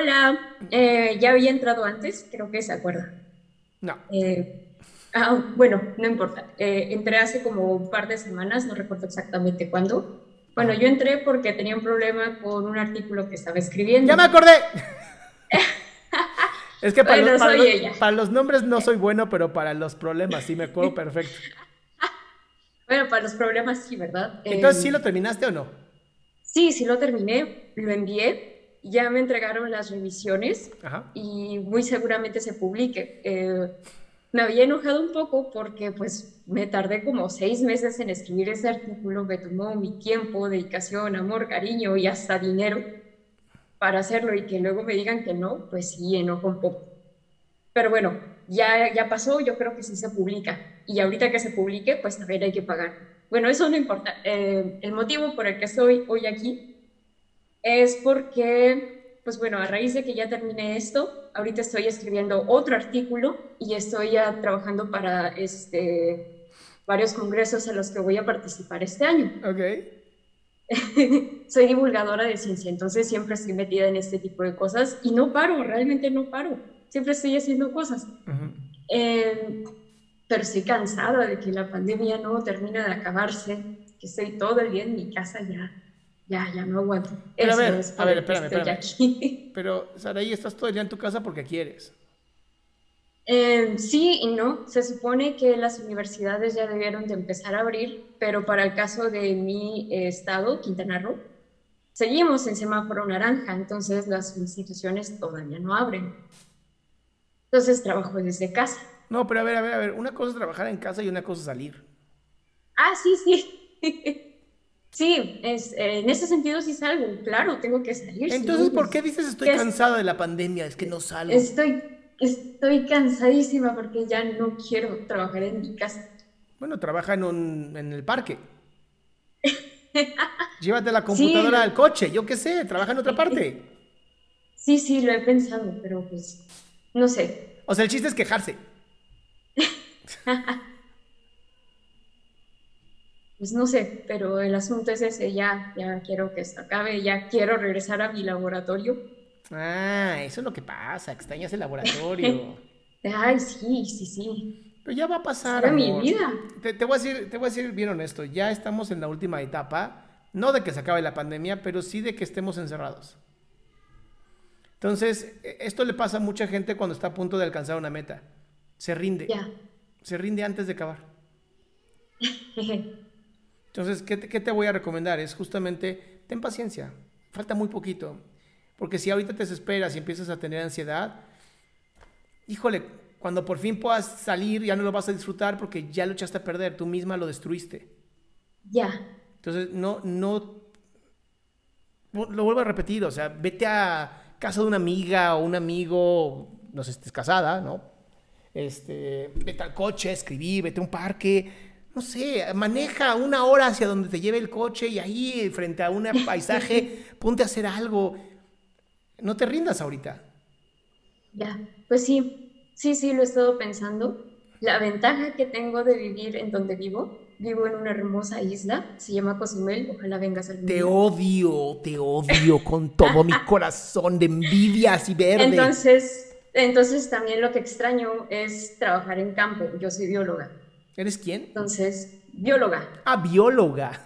Hola, eh, ya había entrado antes, creo que se acuerda. No. Eh, ah, bueno, no importa. Eh, entré hace como un par de semanas, no recuerdo exactamente cuándo. Bueno, yo entré porque tenía un problema con un artículo que estaba escribiendo. ¡Ya me acordé! es que para, Bueno, los, para los- para los nombres no soy bueno, pero para los problemas sí me acuerdo perfecto. Bueno, para los problemas sí, ¿verdad? Entonces, ¿sí lo terminaste o no? Sí, sí lo terminé, lo envié, ya me entregaron las revisiones Ajá. y muy seguramente se publique. Eh, me había enojado un poco porque pues me tardé como seis meses en escribir ese artículo, me tomó mi tiempo, dedicación, amor, cariño y hasta dinero para hacerlo y que luego me digan que no, pues sí, enojo un poco. Pero bueno, ya, ya pasó, yo creo que sí se publica. Y ahorita que se publique, pues también hay que pagar. Bueno, eso no importa. Eh, el motivo por el que estoy hoy aquí es porque, pues bueno, a raíz de que ya terminé esto, ahorita estoy escribiendo otro artículo y estoy ya trabajando para este, varios congresos en los que voy a participar este año. Ok. Soy divulgadora de ciencia, entonces siempre estoy metida en este tipo de cosas y no paro, realmente no paro. Siempre estoy haciendo cosas. Ujú. Eh, pero estoy cansada de que la pandemia no termine de acabarse, que estoy todo el día en mi casa ya, ya, ya no aguanto. Pero a ver, es a espérame, espérame. aquí. Pero, Saraí, estás todo el día en tu casa porque quieres. Eh, sí y no. Se supone que las universidades ya debieron de empezar a abrir, pero para el caso de mi eh, estado, Quintana Roo, seguimos en semáforo naranja, entonces las instituciones todavía no abren. Entonces trabajo desde casa. No, pero a ver, a ver, a ver. Una cosa es trabajar en casa y una cosa es salir. Ah, sí, sí. Sí, es, eh, en ese sentido sí salgo, claro, tengo que salir. Entonces, ¿por pues, qué dices estoy cansada de la pandemia? Es que no salgo. Estoy, estoy cansadísima porque ya no quiero trabajar en mi casa. Bueno, trabaja en, un, en el parque. Llévate la computadora Sí. al coche, yo qué sé, trabaja en otra parte. Sí, sí, lo he pensado, pero pues, no sé. O sea, el chiste es quejarse. Pues no sé, pero el asunto es ese, ya, ya quiero que esto acabe, ya quiero regresar a mi laboratorio. Ah, eso es lo que pasa, extrañas el laboratorio. Ay, sí, sí, sí. Pero ya va a pasar. Era mi vida. Te, te voy a decir, te voy a decir bien honesto, ya estamos en la última etapa, no de que se acabe la pandemia, pero sí de que estemos encerrados. Entonces, e- esto le pasa a mucha gente cuando está a punto de alcanzar una meta. Se rinde. Ya. Se rinde antes de acabar. Entonces, ¿qué te, qué te voy a recomendar? Es justamente, ten paciencia, falta muy poquito. Porque si ahorita te desesperas y empiezas a tener ansiedad, híjole, cuando por fin puedas salir ya no lo vas a disfrutar porque ya lo echaste a perder, tú misma lo destruiste. Ya. Entonces, no, no, lo vuelvo a repetir, o sea, vete a casa de una amiga o un amigo, no sé estés casada, ¿no? Este, vete al coche, escribí, vete a un parque, no sé, maneja una hora hacia donde te lleve el coche y ahí frente a un paisaje, ponte a hacer algo. No te rindas ahorita. Ya, pues sí, sí, sí, lo he estado pensando. La ventaja que tengo de vivir en donde vivo, vivo en una hermosa isla, se llama Cozumel, ojalá vengas algún Te día. odio, te odio con todo mi corazón de envidia así verde. Entonces, entonces también lo que extraño es trabajar en campo. Yo soy bióloga. ¿Eres quién? Entonces, bióloga. Ah, bióloga.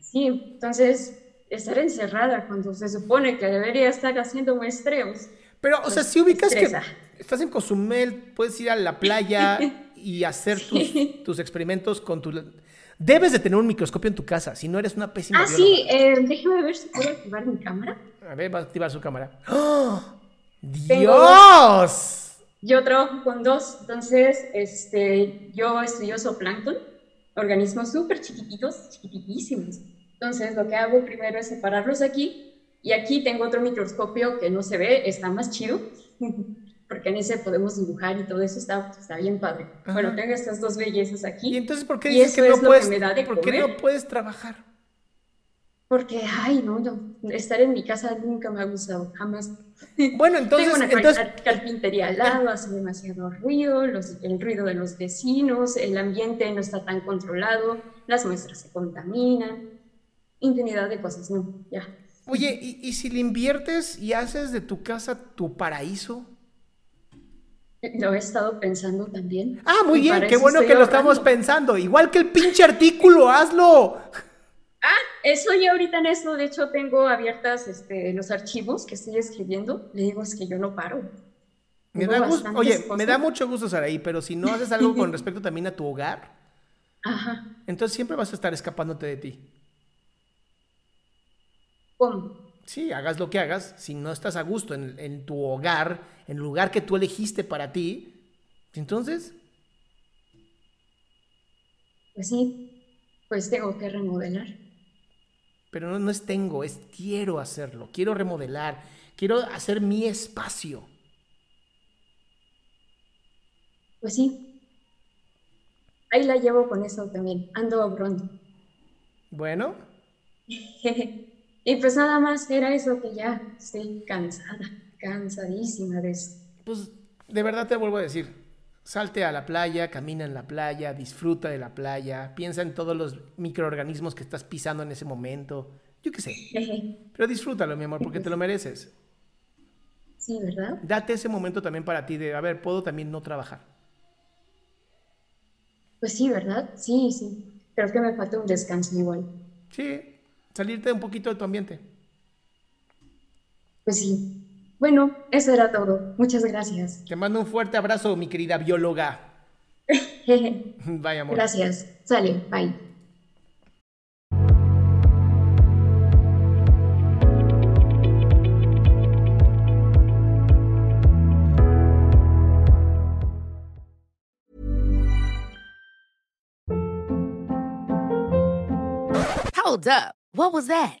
Sí, entonces estar encerrada cuando se supone que debería estar haciendo muestreos. Pero, o sea, Pues, si ubicas que estresa. estás en Cozumel, puedes ir a la playa y hacer tus, tus experimentos con tu... Debes de tener un microscopio en tu casa, si no eres una pésima Ah, bióloga. sí, eh, déjame ver si puedo activar mi cámara. A ver, va a activar su cámara. ¡Oh! Tengo ¡Dios! Yo trabajo con dos, entonces este, yo estudio zooplancton, organismos súper chiquititos, chiquititísimos. Entonces lo que hago primero es separarlos aquí y aquí tengo otro microscopio que no se ve, está más chido, porque en ese podemos dibujar y todo eso está, está bien padre. Bueno, tengo estas dos bellezas ¿Y aquí entonces por qué Y dices que no puedes, que por qué no puedes trabajar? Porque, ay, no, no, estar en mi casa nunca me ha gustado, jamás. Bueno, entonces, Tengo una entonces car- carpintería al lado, hace demasiado ruido, los- el ruido de los vecinos, el ambiente no está tan controlado, las muestras se contaminan, infinidad de cosas, no, ya. Oye, ¿y, y si le inviertes y haces de tu casa tu paraíso? Lo he estado pensando también. Ah, muy bien, qué bueno que lo estamos pensando. Igual que el pinche artículo, hazlo. Eso ya ahorita en eso, de hecho tengo abiertas este, los archivos que estoy escribiendo, le digo es que yo no paro. Me da gusto, oye, me da mucho gusto, Saraí, pero si no haces algo con respecto también a tu hogar, Ajá, entonces siempre vas a estar escapándote de ti. ¿cómo? Sí, hagas lo que hagas, si no estás a gusto en, en tu hogar, en el lugar que tú elegiste para ti, entonces, Pues sí, pues tengo que remodelar. Pero no, no es tengo, es quiero hacerlo, quiero remodelar, quiero hacer mi espacio. Pues sí. Ahí la llevo con eso también. Ando pronto. Bueno, Y pues nada más era eso que ya estoy cansada, cansadísima de esto. pues de verdad te vuelvo a decir, salte a la playa, camina en la playa, disfruta de la playa, piensa en todos los microorganismos que estás pisando en ese momento, yo qué sé, pero disfrútalo, mi amor, porque te lo mereces. Sí, ¿verdad? Date ese momento también para ti de, a ver, puedo también no trabajar. Pues sí, ¿verdad? Sí, sí. Creo que me falta un descanso igual. Sí, salirte un poquito de tu ambiente. Pues sí. Bueno, eso era todo. Muchas gracias. Te mando un fuerte abrazo, mi querida bióloga. Vaya, amor. Gracias. Sale, bye. Hold up. What was that?